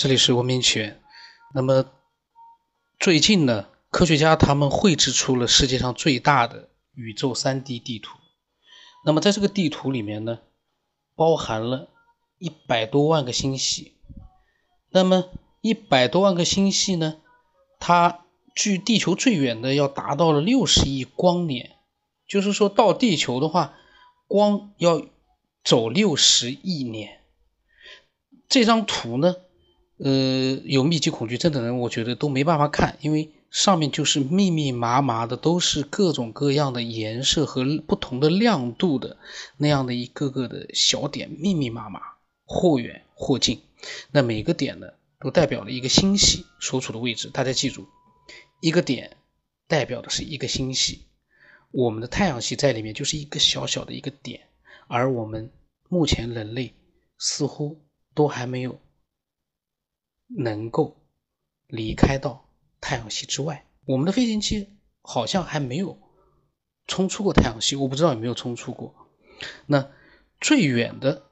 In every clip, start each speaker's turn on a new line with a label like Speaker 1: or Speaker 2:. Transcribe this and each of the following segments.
Speaker 1: 这里是文明起源。那么最近呢，科学家他们绘制出了世界上最大的宇宙 3D 地图。那么在这个地图里面呢，包含了一百多万个星系。那么一百多万个星系呢，它距地球最远的要达到了六十亿光年，就是说到地球的话，光要走六十亿年。这张图呢？呃，有密集恐惧症的人，我觉得都没办法看，因为上面就是密密麻麻的，都是各种各样的颜色和不同的亮度的那样的一个个的小点，密密麻麻，或远或近。那每个点呢，都代表了一个星系所处的位置。大家记住，一个点代表的是一个星系，我们的太阳系在里面就是一个小小的一个点，而我们目前人类似乎都还没有。能够离开到太阳系之外，我们的飞行器好像还没有冲出过太阳系，我不知道有没有冲出过。那最远的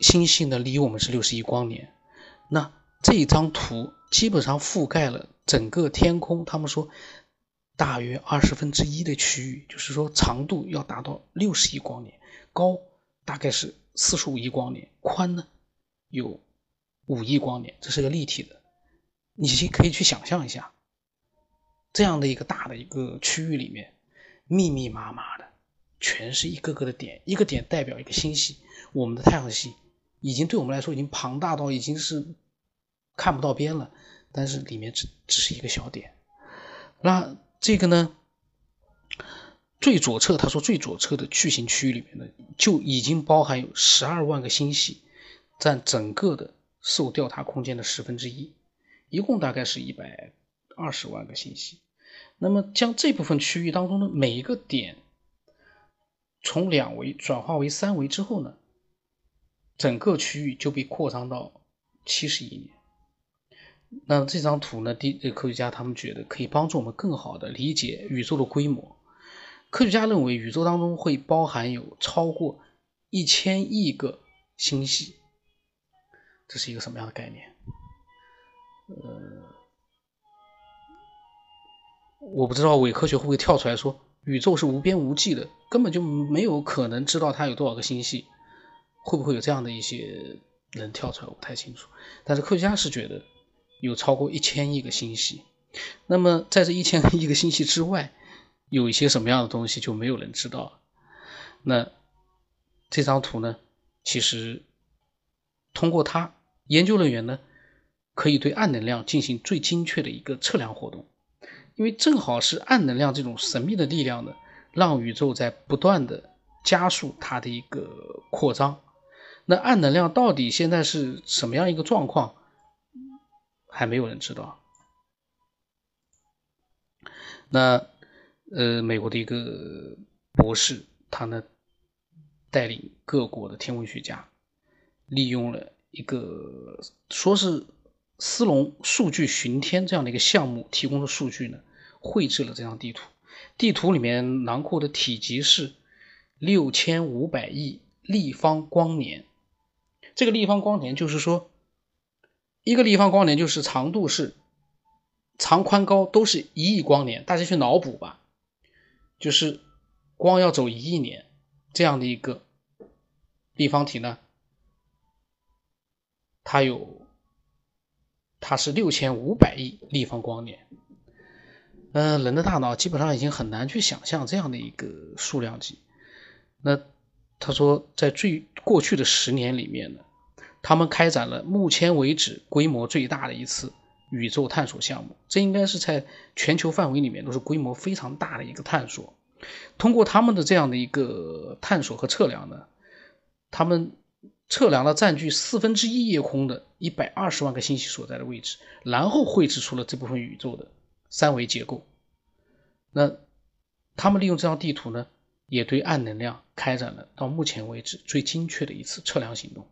Speaker 1: 星系呢，离我们是六十亿光年。那这一张图基本上覆盖了整个天空，他们说大约二十分之一的区域，就是说长度要达到六十亿光年，高大概是四十五亿光年，宽呢有。五亿光年，这是个立体的，你可以去想象一下，这样的一个大的一个区域里面，密密麻麻的，全是一个个的点，一个点代表一个星系。我们的太阳系已经对我们来说已经庞大到已经是看不到边了，但是里面只只是一个小点。那这个呢，最左侧他说最左侧的巨型区域里面呢，就已经包含有十二万个星系，占整个的。受调查空间的十分之一，一共大概是一百二十万个星系。那么将这部分区域当中的每一个点从两维转化为三维之后呢，整个区域就被扩张到七十亿年。那这张图呢，地科学家他们觉得可以帮助我们更好的理解宇宙的规模。科学家认为宇宙当中会包含有超过一千亿个星系。这是一个什么样的概念？呃，我不知道伪科学会不会跳出来说宇宙是无边无际的，根本就没有可能知道它有多少个星系，会不会有这样的一些人跳出来？我不太清楚。但是科学家是觉得有超过一千亿个星系。那么在这一千亿个星系之外，有一些什么样的东西就没有人知道了。那这张图呢？其实。通过它，研究人员呢可以对暗能量进行最精确的一个测量活动，因为正好是暗能量这种神秘的力量呢，让宇宙在不断的加速它的一个扩张。那暗能量到底现在是什么样一个状况，还没有人知道。那呃，美国的一个博士，他呢带领各国的天文学家。利用了一个说是斯隆数据巡天这样的一个项目提供的数据呢，绘制了这张地图。地图里面囊括的体积是六千五百亿立方光年。这个立方光年就是说，一个立方光年就是长度是长宽高都是一亿光年。大家去脑补吧，就是光要走一亿年这样的一个立方体呢。它有，它是六千五百亿立方光年。嗯，人的大脑基本上已经很难去想象这样的一个数量级。那他说，在最过去的十年里面呢，他们开展了目前为止规模最大的一次宇宙探索项目。这应该是在全球范围里面都是规模非常大的一个探索。通过他们的这样的一个探索和测量呢，他们。测量了占据四分之一夜空的一百二十万个星系所在的位置，然后绘制出了这部分宇宙的三维结构。那他们利用这张地图呢，也对暗能量开展了到目前为止最精确的一次测量行动。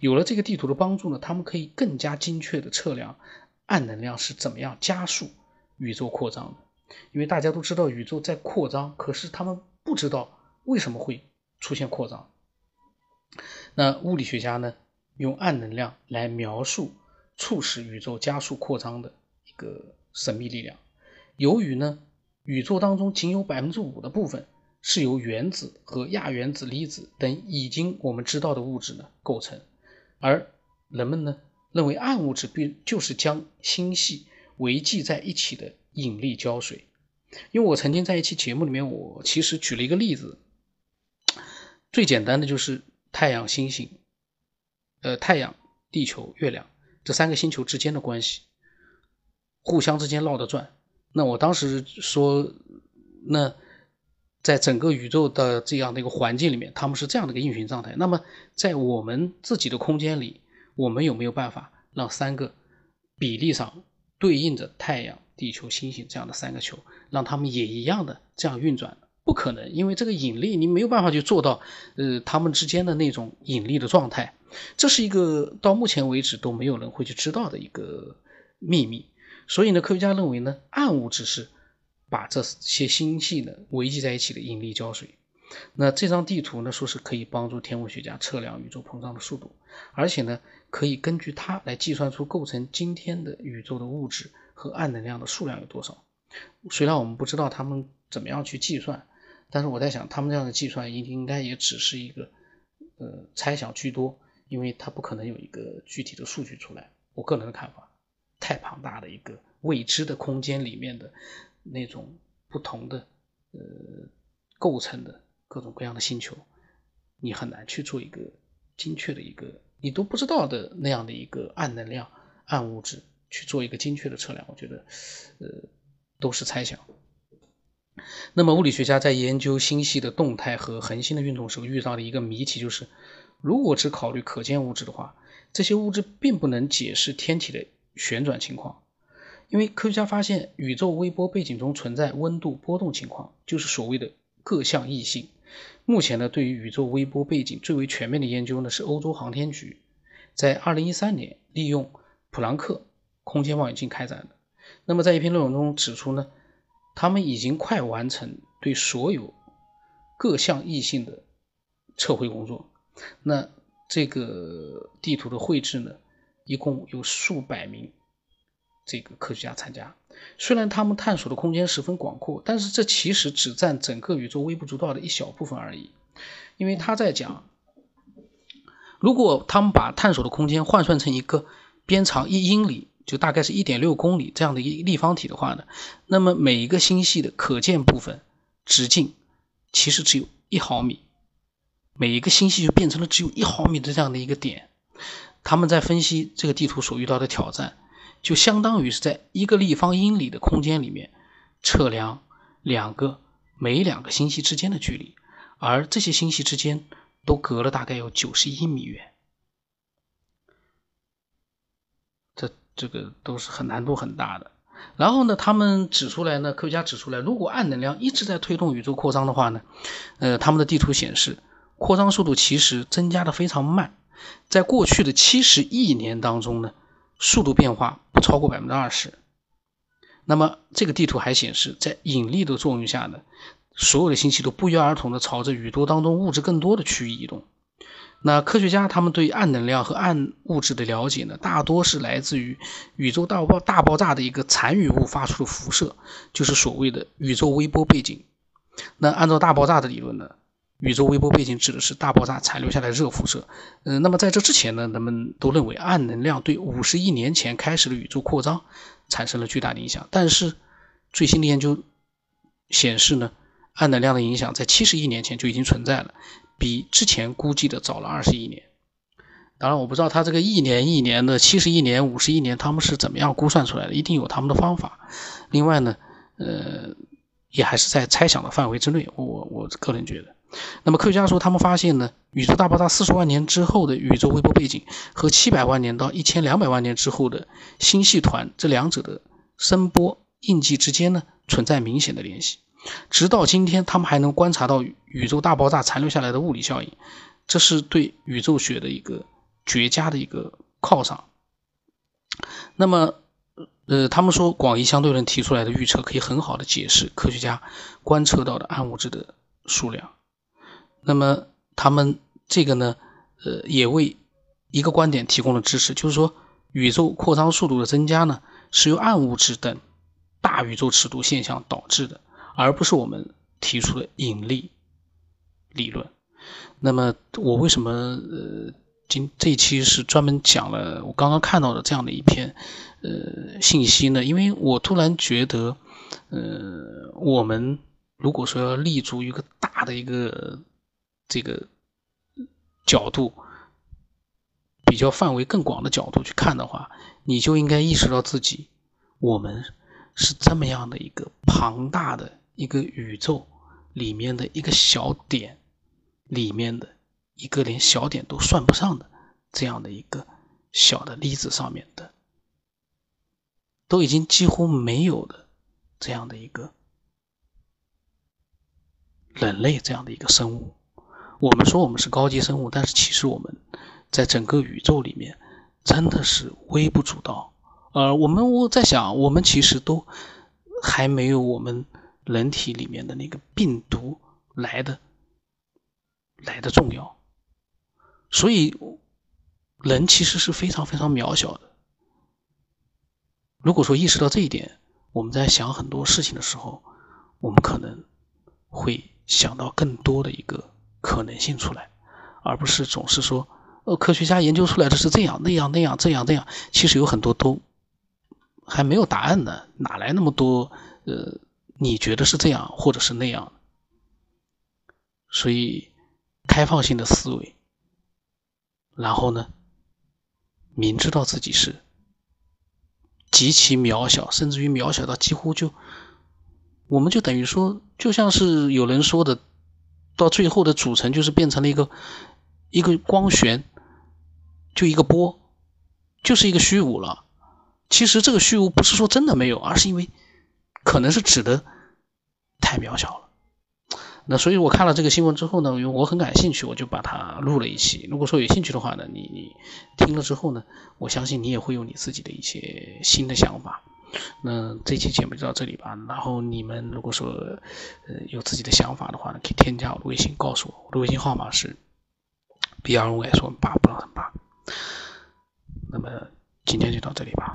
Speaker 1: 有了这个地图的帮助呢，他们可以更加精确的测量暗能量是怎么样加速宇宙扩张的。因为大家都知道宇宙在扩张，可是他们不知道为什么会出现扩张。那物理学家呢，用暗能量来描述促使宇宙加速扩张的一个神秘力量。由于呢，宇宙当中仅有百分之五的部分是由原子和亚原子、粒子等已经我们知道的物质呢构成，而人们呢认为暗物质并就是将星系围系在一起的引力胶水。因为我曾经在一期节目里面，我其实举了一个例子，最简单的就是太阳、星星，呃，太阳、地球、月亮这三个星球之间的关系，互相之间绕着转。那我当时说，那在整个宇宙的这样的一个环境里面，他们是这样的一个运行状态。那么在我们自己的空间里，我们有没有办法让三个比例上对应着太阳、地球、星星这样的三个球，让他们也一样的这样运转？不可能，因为这个引力你没有办法去做到，呃，他们之间的那种引力的状态，这是一个到目前为止都没有人会去知道的一个秘密。所以呢，科学家认为呢，暗物质是把这些星系呢围系在一起的引力胶水。那这张地图呢，说是可以帮助天文学家测量宇宙膨胀的速度，而且呢，可以根据它来计算出构成今天的宇宙的物质和暗能量的数量有多少。虽然我们不知道他们怎么样去计算，但是我在想，他们这样的计算应应该也只是一个呃猜想居多，因为它不可能有一个具体的数据出来。我个人的看法。太庞大的一个未知的空间里面的那种不同的呃构成的各种各样的星球，你很难去做一个精确的一个你都不知道的那样的一个暗能量、暗物质去做一个精确的测量。我觉得呃都是猜想。那么物理学家在研究星系的动态和恒星的运动时候遇到的一个谜题就是，如果只考虑可见物质的话，这些物质并不能解释天体的。旋转情况，因为科学家发现宇宙微波背景中存在温度波动情况，就是所谓的各项异性。目前呢，对于宇宙微波背景最为全面的研究呢，是欧洲航天局在2013年利用普朗克空间望远镜开展的。那么在一篇论文中指出呢，他们已经快完成对所有各项异性的测绘工作。那这个地图的绘制呢？一共有数百名这个科学家参加，虽然他们探索的空间十分广阔，但是这其实只占整个宇宙微不足道的一小部分而已。因为他在讲，如果他们把探索的空间换算成一个边长一英里，就大概是一点六公里这样的一立方体的话呢，那么每一个星系的可见部分直径其实只有一毫米，每一个星系就变成了只有一毫米的这样的一个点。他们在分析这个地图所遇到的挑战，就相当于是在一个立方英里的空间里面测量两个每两个星系之间的距离，而这些星系之间都隔了大概有九十一米远，这个都是很难度很大的。然后呢，他们指出来呢，科学家指出来，如果暗能量一直在推动宇宙扩张的话呢，呃，他们的地图显示扩张速度其实增加的非常慢。在过去的七十亿年当中呢，速度变化不超过百分之二十。那么这个地图还显示，在引力的作用下呢，所有的星系都不约而同的朝着宇宙当中物质更多的区域移动。那科学家他们对暗能量和暗物质的了解呢，大多是来自于宇宙大爆大爆炸的一个残余物发出的辐射，就是所谓的宇宙微波背景。那按照大爆炸的理论呢？宇宙微波背景指的是大爆炸残留下来的热辐射。嗯，那么在这之前呢，人们都认为暗能量对五十亿年前开始的宇宙扩张产生了巨大的影响。但是最新的研究显示呢，暗能量的影响在七十亿年前就已经存在了，比之前估计的早了二十亿年。当然，我不知道他这个一年一年的七十亿年、五十亿年他们是怎么样估算出来的，一定有他们的方法。另外呢，呃，也还是在猜想的范围之内。我我个人觉得。那么科学家说，他们发现呢，宇宙大爆炸四十万年之后的宇宙微波背景和七百万年到一千两百万年之后的星系团这两者的声波印记之间呢，存在明显的联系。直到今天，他们还能观察到宇宙大爆炸残留下来的物理效应，这是对宇宙学的一个绝佳的一个犒赏。那么，呃，他们说广义相对论提出来的预测可以很好的解释科学家观测到的暗物质的数量。那么他们这个呢，呃，也为一个观点提供了支持，就是说宇宙扩张速度的增加呢，是由暗物质等大宇宙尺度现象导致的，而不是我们提出的引力理论。那么我为什么呃今这一期是专门讲了我刚刚看到的这样的一篇呃信息呢？因为我突然觉得，呃，我们如果说要立足于一个大的一个这个角度。比较范围更广的角度去看的话，你就应该意识到自己，我们是这么样的一个庞大的一个宇宙里面的一个小点，里面的一个连小点都算不上的这样的一个小的粒子上面的，都已经几乎没有的这样的一个人类这样的一个生物。我们说我们是高级生物，但是其实我们。在整个宇宙里面，真的是微不足道。呃，我们我在想，我们其实都还没有我们人体里面的那个病毒来的来的重要。所以，人其实是非常非常渺小的。如果说意识到这一点，我们在想很多事情的时候，我们可能会想到更多的一个可能性出来，而不是总是说。呃，科学家研究出来的是这样那样那样这样这样，其实有很多都还没有答案呢，哪来那么多？呃，你觉得是这样或者是那样？所以，开放性的思维，然后呢，明知道自己是极其渺小，甚至于渺小到几乎就，我们就等于说，就像是有人说的，到最后的组成就是变成了一个一个光旋。就一个波，就是一个虚无了。其实这个虚无不是说真的没有，而是因为可能是指的太渺小了。那所以我看了这个新闻之后呢，因为我很感兴趣，我就把它录了一期。如果说有兴趣的话呢，你你听了之后呢，我相信你也会有你自己的一些新的想法。那这期节目就到这里吧。然后你们如果说呃有自己的想法的话呢，可以添加我的微信告诉我，我的微信号码是 B R O S 八不让八。那么今天就到这里吧。